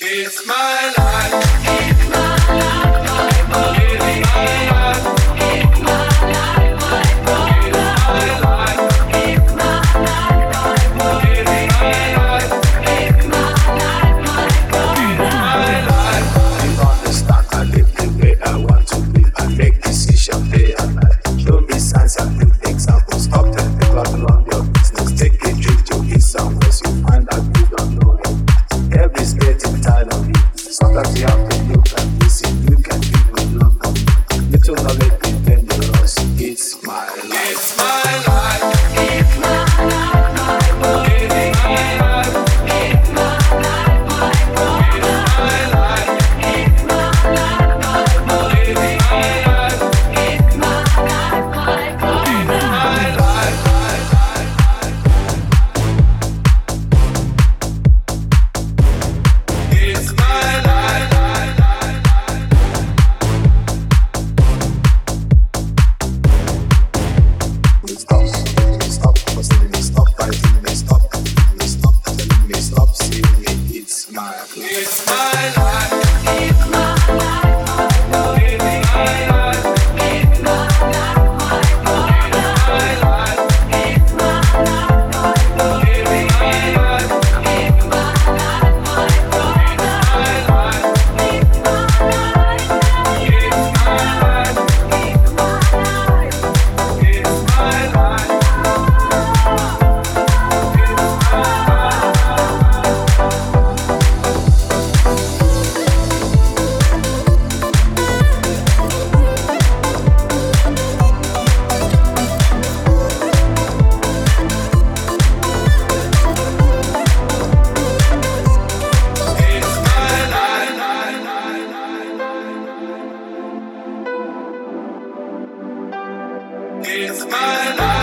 It's my life. It's my life.